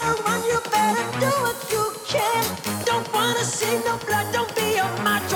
better run, you better do what you can. Don't wanna see no blood, don't be a macho.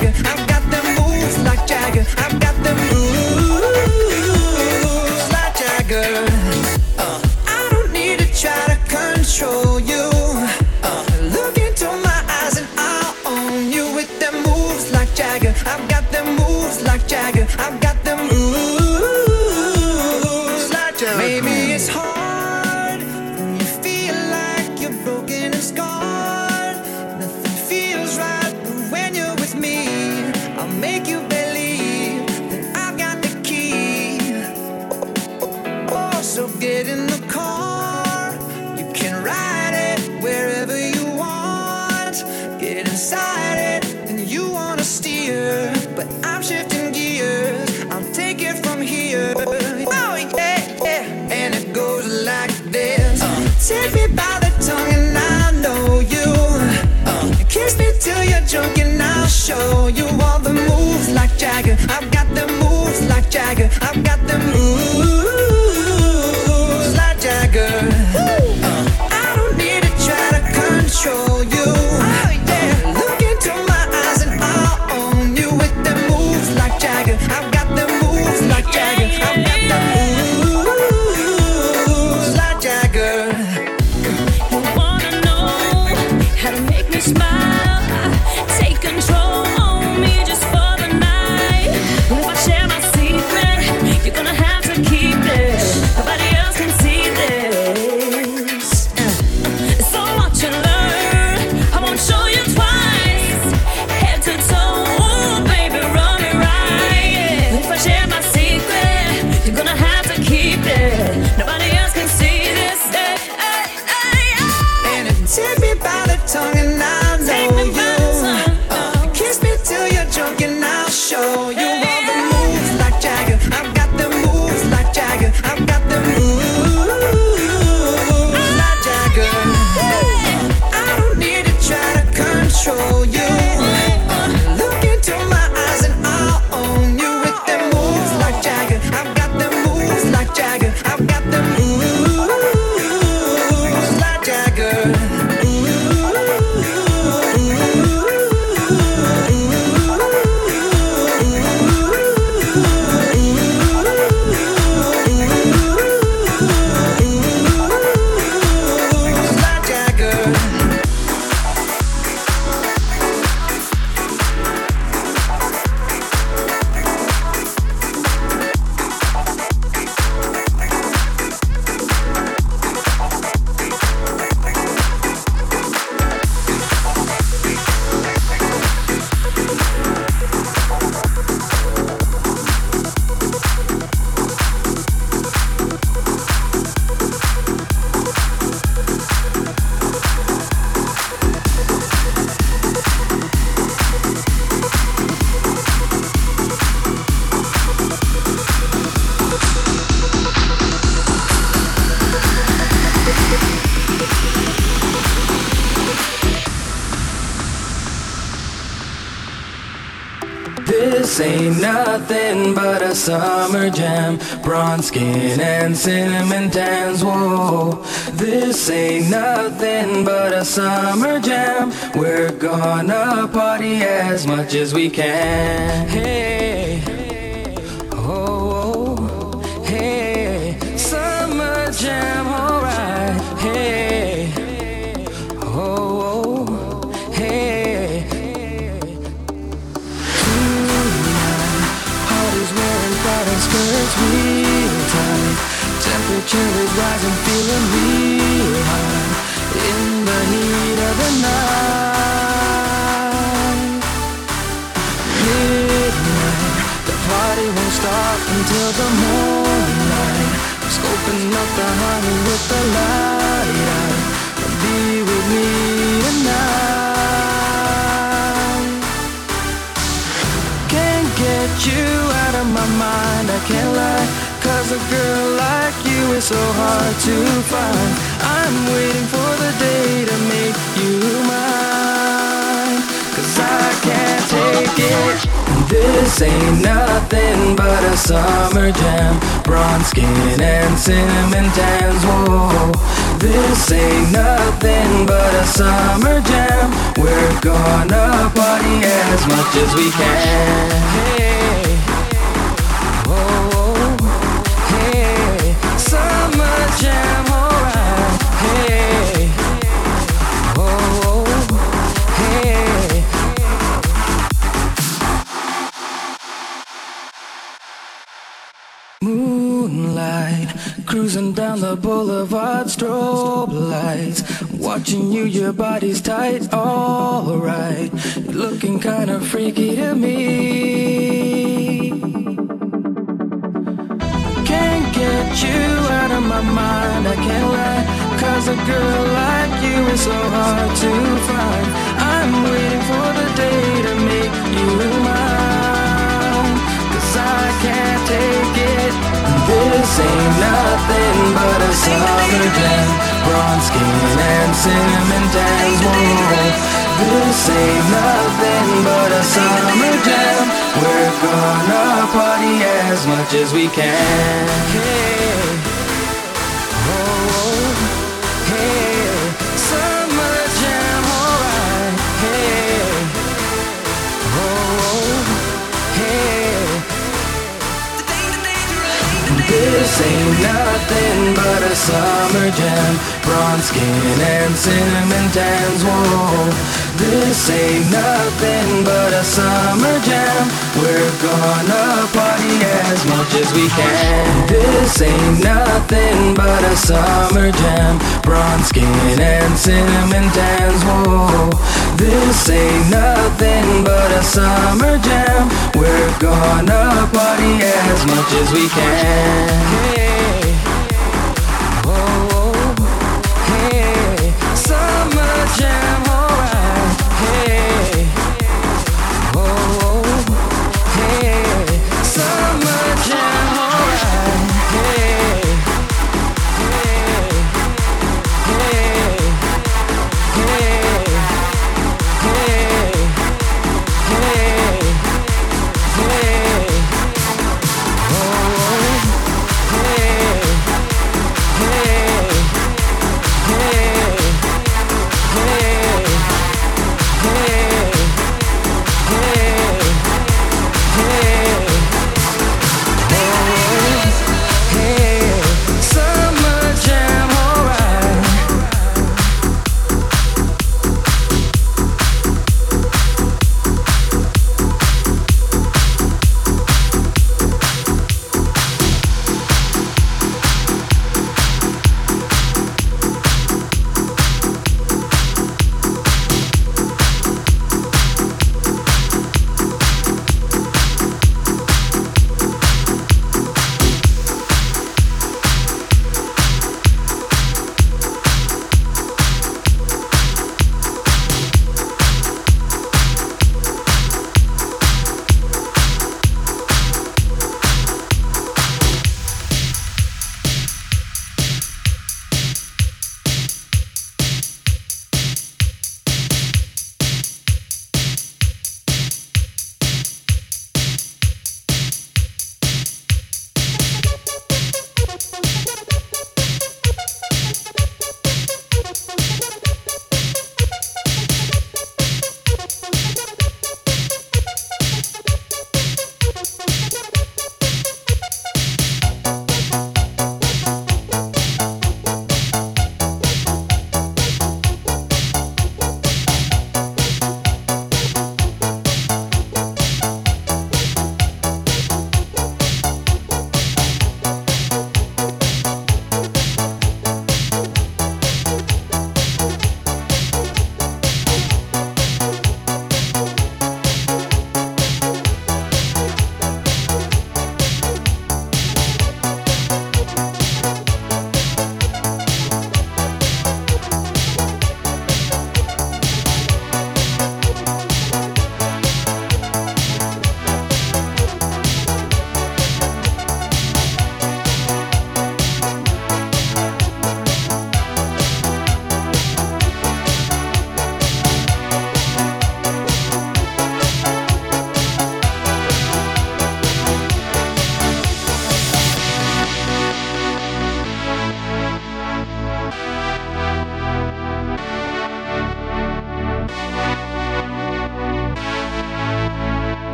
i'm but I'm shifting gears. I'm taking from here. Oh, yeah, yeah. And it goes like this. Uh. Take me by the tongue and I know you. Uh. Kiss me till you're drunk and I'll show you all the moves like Jagger. I've got the moves like Jagger. I've got the moves like Jagger. Uh. I don't need to try to control. Nothing but a summer jam. Bronze skin and cinnamon tans. Whoa, this ain't nothing but a summer jam. We're gonna party as much as we can. Hey, oh, hey, summer jam, alright. Hey, oh skirts real tight. Temperature is rising, feeling real high in the heat of the night. Midnight, the party won't stop until the morning light. Scoping up the honey with the light. Be with me tonight. You out of my mind, I can't lie. Cause a girl like you is so hard to find. I'm waiting for the day to make you mine. Cause I can't take it. This ain't nothing but a summer jam. Bronze skin and cinnamon tans. Whoa, this ain't nothing but a summer jam. We're gonna party as much as we can. Hey, Oh, oh, cruising down the boulevard, strobe lights. Watching you, your body's tight, alright. Looking kinda freaky to me. Can't get you mind, I can't lie. Cause a girl like you is so hard to find. I'm waiting for the day to make you mine. Cause I can't take it. This ain't nothing but a summer jam. Bronze skin and cinnamon tans. Whoa. This ain't nothing but a summer jam. We're gonna party as much as we can. Hey, This ain't nothing but a summer jam. Bronze skin and cinnamon tans. Whoa, this ain't nothing but a summer jam. We're gonna party as much as we can. This ain't nothing but a summer jam. Bronze skin and cinnamon tans. Whoa, this ain't nothing but a summer jam. We're gonna party as much as we can. Hey, oh, oh. hey, summer jam, alright.